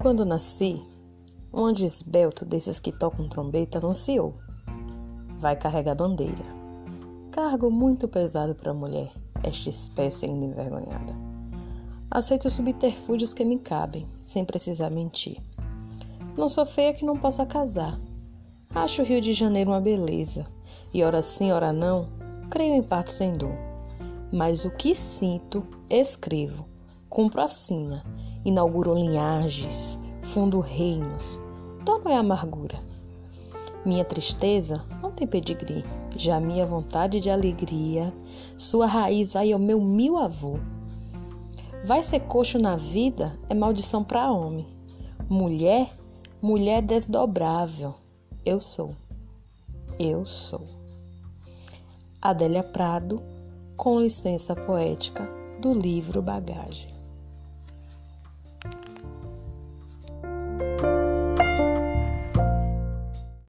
Quando nasci, um anjo esbelto desses que tocam trombeta anunciou: Vai carregar bandeira. Cargo muito pesado para a mulher, esta espécie ainda envergonhada. Aceito os subterfúgios que me cabem, sem precisar mentir. Não sou feia que não possa casar. Acho o Rio de Janeiro uma beleza, e ora sim, ora não, creio em parto sem dor. Mas o que sinto, escrevo, cumpro a sina inaugurou linhagens, fundo reinos. Dó é amargura. Minha tristeza não tem pedigree, já minha vontade de alegria, sua raiz vai ao meu mil avô. Vai ser coxo na vida é maldição para homem. Mulher, mulher desdobrável. Eu sou. Eu sou. Adélia Prado, com licença poética do livro Bagagem. Bye.